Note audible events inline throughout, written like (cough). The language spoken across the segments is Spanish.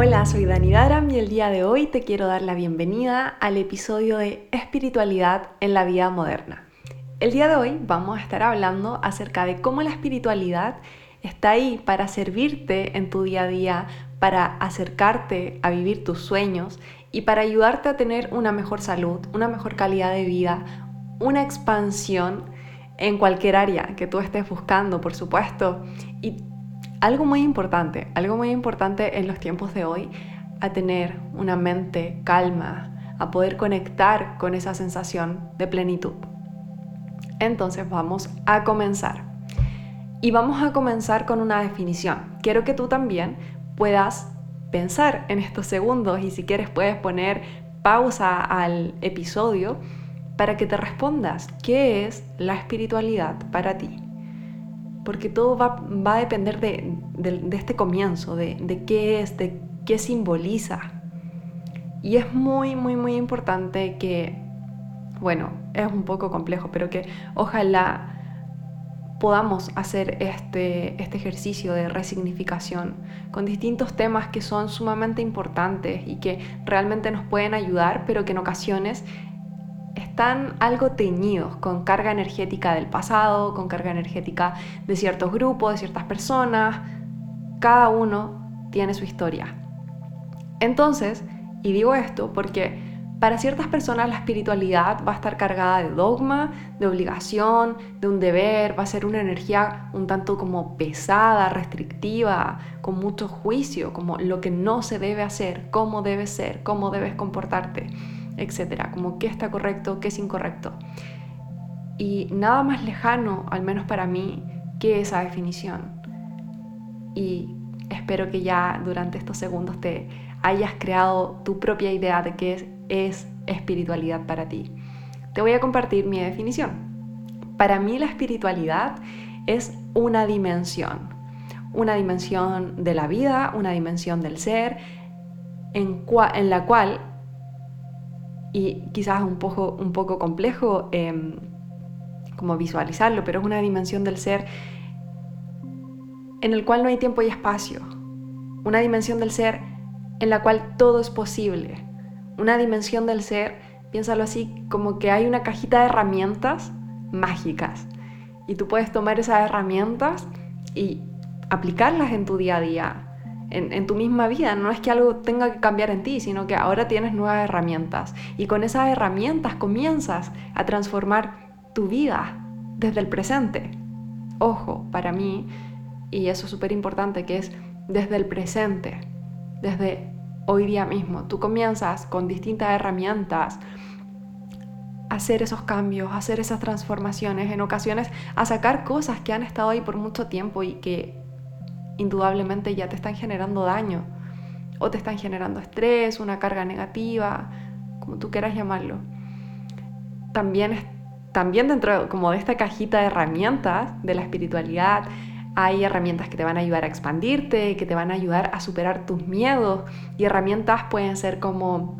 Hola, soy Dani Daram y el día de hoy te quiero dar la bienvenida al episodio de Espiritualidad en la vida moderna. El día de hoy vamos a estar hablando acerca de cómo la espiritualidad está ahí para servirte en tu día a día, para acercarte a vivir tus sueños y para ayudarte a tener una mejor salud, una mejor calidad de vida, una expansión en cualquier área que tú estés buscando, por supuesto. Algo muy importante, algo muy importante en los tiempos de hoy, a tener una mente calma, a poder conectar con esa sensación de plenitud. Entonces vamos a comenzar. Y vamos a comenzar con una definición. Quiero que tú también puedas pensar en estos segundos y si quieres puedes poner pausa al episodio para que te respondas qué es la espiritualidad para ti porque todo va, a depender de, este comienzo, de, qué es, de qué simboliza. Y es muy, muy, muy importante que, bueno, es un poco complejo, pero que ojalá podamos hacer este, este ejercicio de resignificación con distintos temas que son sumamente importantes y que realmente nos pueden ayudar, pero que en ocasiones están algo teñidos con carga energética del pasado, con carga energética de ciertos grupos, de ciertas personas. Cada uno tiene su historia. Entonces, y digo esto porque para ciertas personas la espiritualidad va a estar cargada de dogma, de obligación, de un deber, va a ser una energía un tanto como pesada, restrictiva, con mucho juicio, como lo que no se debe hacer, cómo debes ser, cómo debes comportarte etcétera, como qué está correcto, qué es incorrecto. Y nada más lejano, al menos para mí, que esa definición. Y espero que ya durante estos segundos te hayas creado tu propia idea de qué es, es espiritualidad para ti. Te voy a compartir mi definición. Para mí la espiritualidad es una dimensión, una dimensión de la vida, una dimensión del ser, en la cual y quizás un poco, un poco complejo em, como visualizarlo, pero es una dimensión del ser en el cual no hay tiempo y espacio, una dimensión del ser en la cual todo es posible, una dimensión del ser, piénsalo así, como que hay una cajita de herramientas mágicas. Y tú puedes tomar esas herramientas y aplicarlas en tu día a día, en, tu misma vida. No es que algo tenga que cambiar en ti, sino que ahora tienes nuevas herramientas. Y con esas herramientas comienzas a transformar tu vida desde el presente. Ojo, para mí, y eso es súper importante, que es desde el presente, desde hoy día mismo. Tú comienzas con distintas herramientas hacer esos cambios, hacer esas transformaciones, en ocasiones a sacar cosas que han estado ahí por mucho tiempo y que indudablemente ya te están generando daño o te están generando estrés, una carga negativa, como tú quieras llamarlo. También, también dentro como de esta cajita de herramientas de la espiritualidad hay herramientas que te van a ayudar a expandirte, que te van a ayudar a superar tus miedos y herramientas pueden ser como,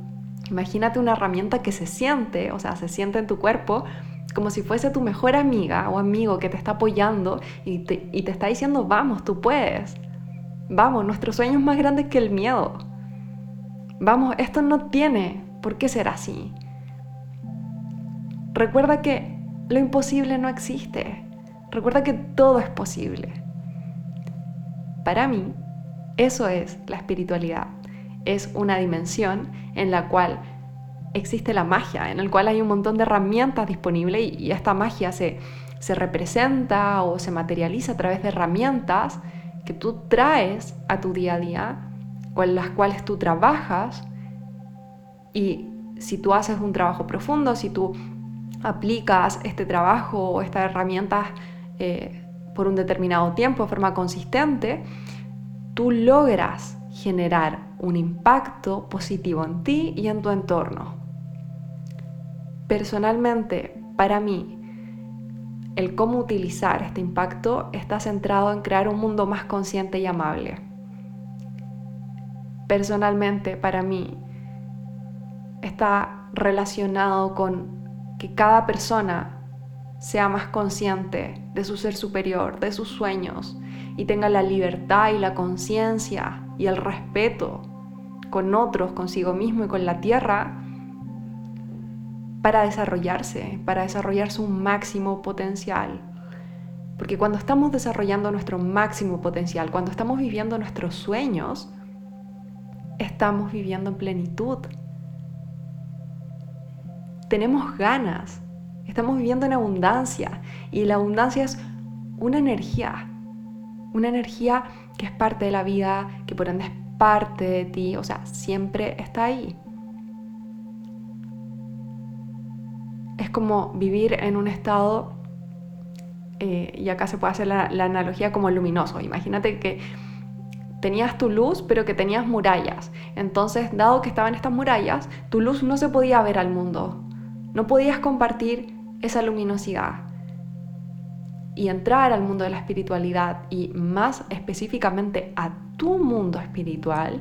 imagínate una herramienta que se siente, o sea, se siente en tu cuerpo, como si fuese tu mejor amiga o amigo que te está apoyando y te, y te está diciendo, vamos, tú puedes. Vamos, nuestro sueño es más grande que el miedo. Vamos, esto no tiene por qué ser así. Recuerda que lo imposible no existe. Recuerda que todo es posible. Para mí, eso es la espiritualidad. Es una dimensión en la cual existe la magia, en el cual hay un montón de herramientas disponibles y, esta magia se, se representa o se materializa a través de herramientas que tú traes a tu día a día, con las cuales tú trabajas y si tú haces un trabajo profundo, si tú aplicas este trabajo o estas herramientas eh, por un determinado tiempo de forma consistente, tú logras generar un impacto positivo en ti y en tu entorno. Personalmente, para mí, el cómo utilizar este impacto está centrado en crear un mundo más consciente y amable. Personalmente, para mí, está relacionado con que cada persona sea más consciente de su ser superior, de sus sueños, y tenga la libertad y la conciencia y el respeto con otros, consigo mismo y con la tierra para desarrollarse, para desarrollar su máximo potencial. Porque cuando estamos desarrollando nuestro máximo potencial, cuando estamos viviendo nuestros sueños, estamos viviendo en plenitud. Tenemos ganas, estamos viviendo en abundancia y la abundancia es una energía, una energía que es parte de la vida, que por ende es parte de ti, o sea, siempre está ahí. Es como vivir en un estado, eh, y acá se puede hacer la, la analogía como luminoso. Imagínate que tenías tu luz, pero que tenías murallas. Entonces, dado que estaban estas murallas, tu luz no se podía ver al mundo. No podías compartir esa luminosidad y entrar al mundo de la espiritualidad y más específicamente a tu mundo espiritual,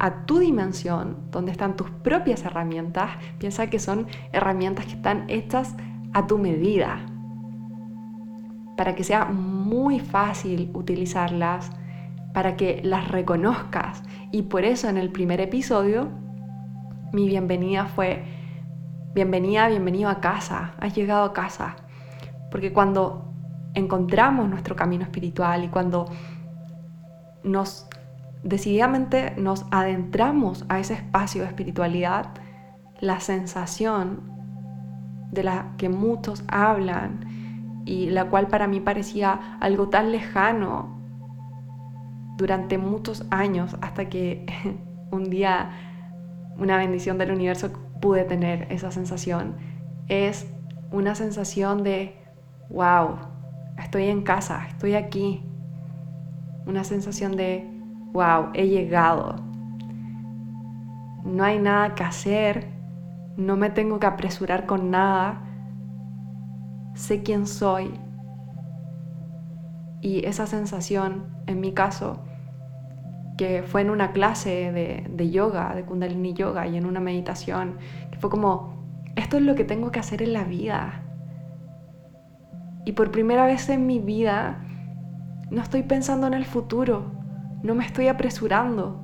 a tu dimensión, donde están tus propias herramientas, piensa que son herramientas que están hechas a tu medida, para que sea muy fácil utilizarlas, para que las reconozcas. Y por eso en el primer episodio mi bienvenida fue, bienvenida, bienvenido a casa, has llegado a casa. Porque cuando encontramos nuestro camino espiritual y cuando nos decididamente nos adentramos a ese espacio de espiritualidad, la sensación de la que muchos hablan y la cual para mí parecía algo tan lejano durante muchos años hasta que (laughs) un día una bendición del universo pude tener esa sensación, es una sensación de wow, estoy en casa, estoy aquí. Una sensación de, wow, he llegado. No hay nada que hacer, no me tengo que apresurar con nada. Sé quién soy. Y esa sensación, en mi caso, que fue en una clase de, de, yoga, de kundalini yoga y en una meditación, que fue como, esto es lo que tengo que hacer en la vida. Y por primera vez en mi vida no estoy pensando en el futuro, no me estoy apresurando,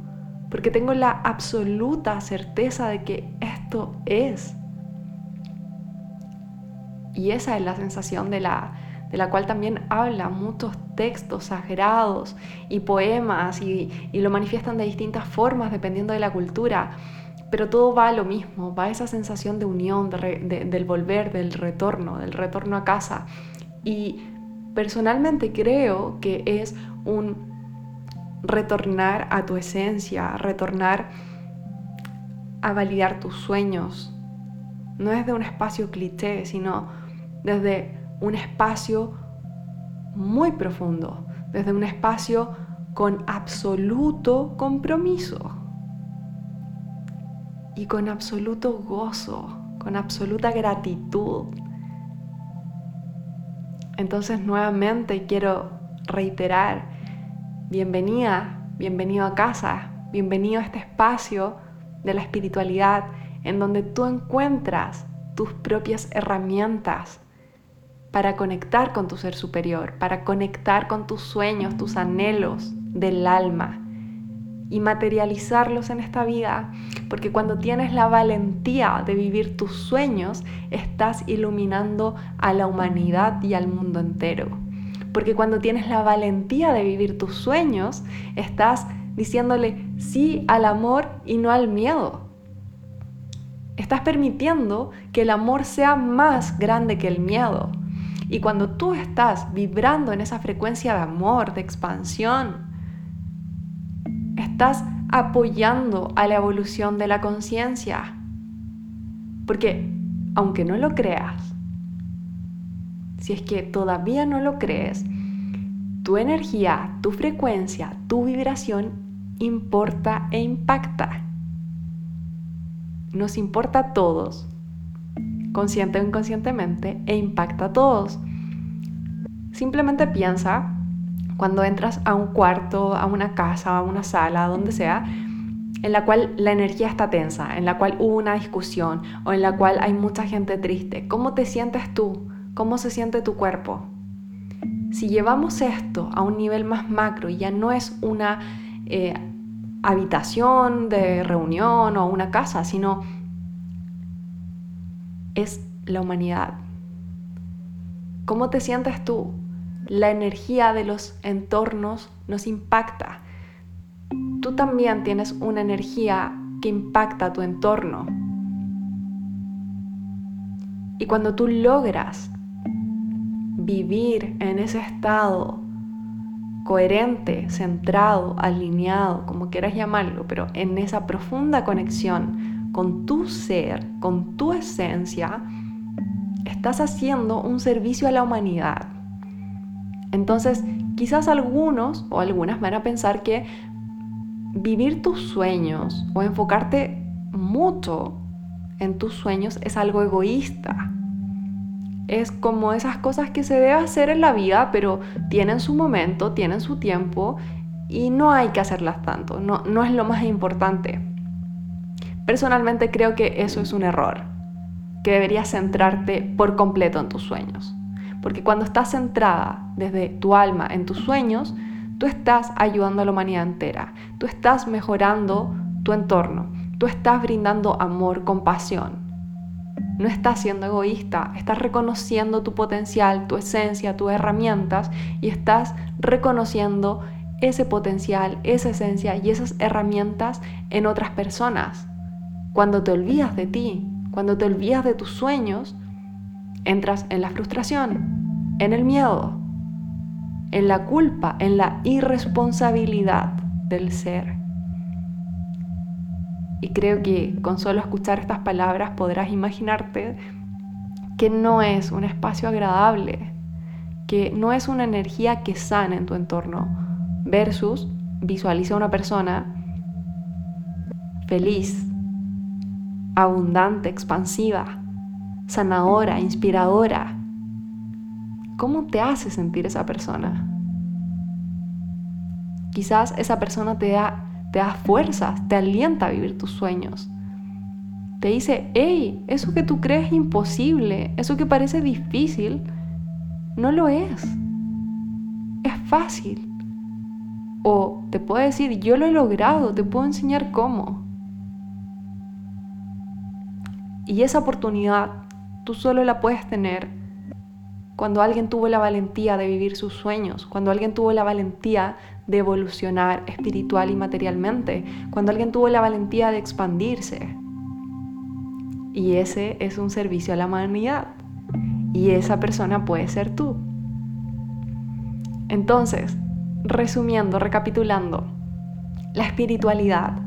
porque tengo la absoluta certeza de que esto es. Y esa es la sensación de la, de la cual también hablan muchos textos sagrados y poemas y, lo manifiestan de distintas formas dependiendo de la cultura. Pero todo va a lo mismo, va a esa sensación de unión, del volver, del retorno, del retorno a casa, y personalmente creo que es un retornar a tu esencia, retornar a validar tus sueños. No desde un espacio cliché, sino desde un espacio muy profundo, desde un espacio con absoluto compromiso y con absoluto gozo, con absoluta gratitud entonces nuevamente quiero reiterar, bienvenida, bienvenido a casa, bienvenido a este espacio de la espiritualidad en donde tú encuentras tus propias herramientas para conectar con tu ser superior, para conectar con tus sueños, tus anhelos del alma y materializarlos en esta vida, porque cuando tienes la valentía de vivir tus sueños, estás iluminando a la humanidad y al mundo entero. Porque cuando tienes la valentía de vivir tus sueños, estás diciéndole sí al amor y no al miedo. Estás permitiendo que el amor sea más grande que el miedo. Y cuando tú estás vibrando en esa frecuencia de amor, de expansión, estás apoyando a la evolución de la conciencia. Porque, aunque no lo creas, si es que todavía no lo crees, tu energía, tu frecuencia, tu vibración importa e impacta. Nos importa a todos, consciente o inconscientemente, e impacta a todos. Simplemente piensa cuando entras a un cuarto, a una casa, a una sala, donde sea, en la cual la energía está tensa, en la cual hubo una discusión o en la cual hay mucha gente triste, ¿cómo te sientes tú? ¿Cómo se siente tu cuerpo? Si llevamos esto a un nivel más macro y ya no es una eh, habitación de reunión o una casa, sino es la humanidad. ¿Cómo te sientes tú? La energía de los entornos nos impacta. Tú también tienes una energía que impacta tu entorno. Y cuando tú logras vivir en ese estado coherente, centrado, alineado, como quieras llamarlo, pero en esa profunda conexión con tu ser, con tu esencia, estás haciendo un servicio a la humanidad. Entonces, quizás algunos o algunas van a pensar que vivir tus sueños o enfocarte mucho en tus sueños es algo egoísta es como esas cosas que se debe hacer en la vida, pero tienen su momento, tienen su tiempo y no hay que hacerlas tanto, no, no es lo más importante. Personalmente creo que eso es un error, que deberías centrarte por completo en tus sueños. Porque cuando estás centrada desde tu alma en tus sueños, tú estás ayudando a la humanidad entera, tú estás mejorando tu entorno, tú estás brindando amor, compasión, no estás siendo egoísta, estás reconociendo tu potencial, tu esencia, tus herramientas y estás reconociendo ese potencial, esa esencia y esas herramientas en otras personas. Cuando te olvidas de ti, cuando te olvidas de tus sueños, entras en la frustración, en el miedo, en la culpa, en la irresponsabilidad del ser. Y creo que con solo escuchar estas palabras podrás imaginarte que no es un espacio agradable, que no es una energía que sana en tu entorno, versus visualiza a una persona feliz, abundante, expansiva, sanadora, inspiradora. ¿Cómo te hace sentir esa persona? Quizás esa persona te da te da fuerzas, te alienta a vivir tus sueños. Te dice, hey, eso que tú crees imposible, eso que parece difícil, no lo es. Es fácil. O te puede decir, yo lo he logrado, te puedo enseñar cómo. Y esa oportunidad tú solo la puedes tener cuando alguien tuvo la valentía de vivir sus sueños, cuando alguien tuvo la valentía de evolucionar espiritual y materialmente, cuando alguien tuvo la valentía de expandirse. Y ese es un servicio a la humanidad. Y esa persona puede ser tú. Entonces, resumiendo, recapitulando, la espiritualidad,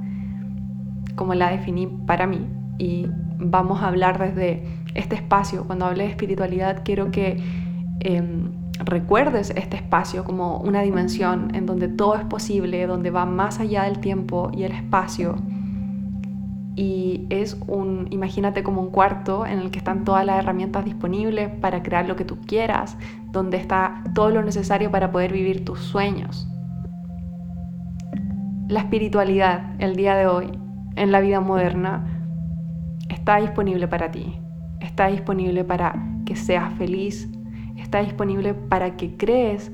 como la definí para mí, y vamos a hablar desde este espacio, cuando hable de espiritualidad, quiero que em, recuerdes este espacio como una dimensión en donde todo es posible, donde va más allá del tiempo y el espacio. Y es un, imagínate como un cuarto en el que están todas las herramientas disponibles para crear lo que tú quieras, donde está todo lo necesario para poder vivir tus sueños. La espiritualidad el día de hoy, en la vida moderna, está disponible para ti, está disponible para que seas feliz, está disponible para que crees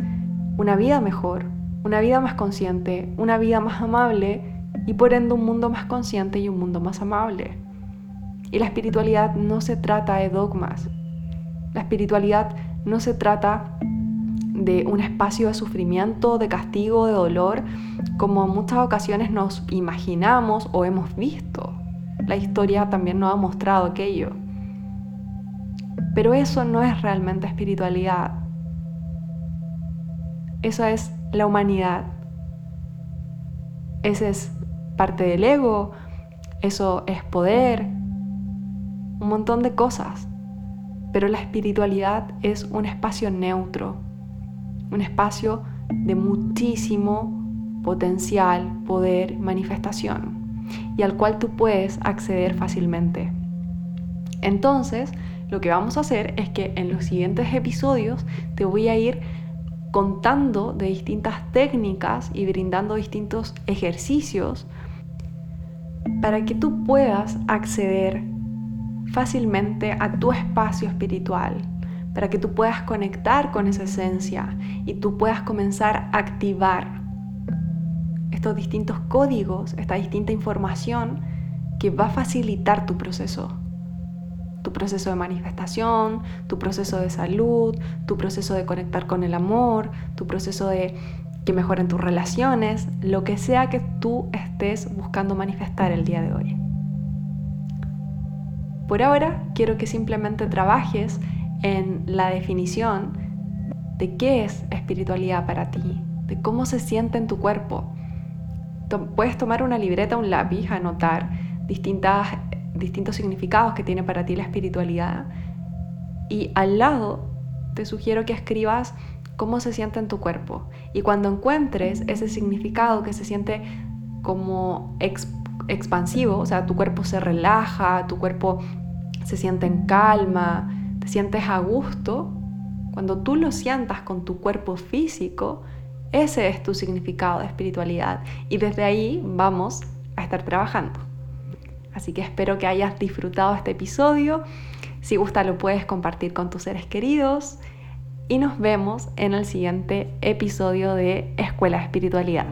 una vida mejor, una vida más consciente, una vida más amable y por ende un mundo más consciente y un mundo más amable. Y la espiritualidad no se trata de dogmas. La espiritualidad no se trata de un espacio de sufrimiento, de castigo, de dolor, como en muchas ocasiones nos imaginamos o hemos visto. La historia también nos ha mostrado aquello. Pero eso no es realmente espiritualidad. Eso es la humanidad. Ese es parte del ego, eso es poder, un montón de cosas. Pero la espiritualidad es un espacio neutro, un espacio de muchísimo potencial, poder, manifestación, y al cual tú puedes acceder fácilmente. Entonces, lo que vamos a hacer es que en los siguientes episodios te voy a ir contando de distintas técnicas y brindando distintos ejercicios para que tú puedas acceder fácilmente a tu espacio espiritual, para que tú puedas conectar con esa esencia y tú puedas comenzar a activar estos distintos códigos, esta distinta información que va a facilitar tu proceso. Tu proceso de manifestación, tu proceso de salud, tu proceso de conectar con el amor, tu proceso de que mejoren tus relaciones, lo que sea que tú estés buscando manifestar el día de hoy. Por ahora quiero que simplemente trabajes en la definición de qué es espiritualidad para ti, de cómo se siente en tu cuerpo. Puedes tomar una libreta, un lápiz, anotar distintas, distintos significados que tiene para ti la espiritualidad y al lado te sugiero que escribas cómo se siente en tu cuerpo. Y cuando encuentres ese significado que se siente como expansivo, o sea, tu cuerpo se relaja, tu cuerpo se siente en calma, te sientes a gusto, cuando tú lo sientas con tu cuerpo físico, ese es tu significado de espiritualidad. Y desde ahí vamos a estar trabajando. Así que espero que hayas disfrutado este episodio. Si gusta lo puedes compartir con tus seres queridos y nos vemos en el siguiente episodio de Escuela Espiritualidad.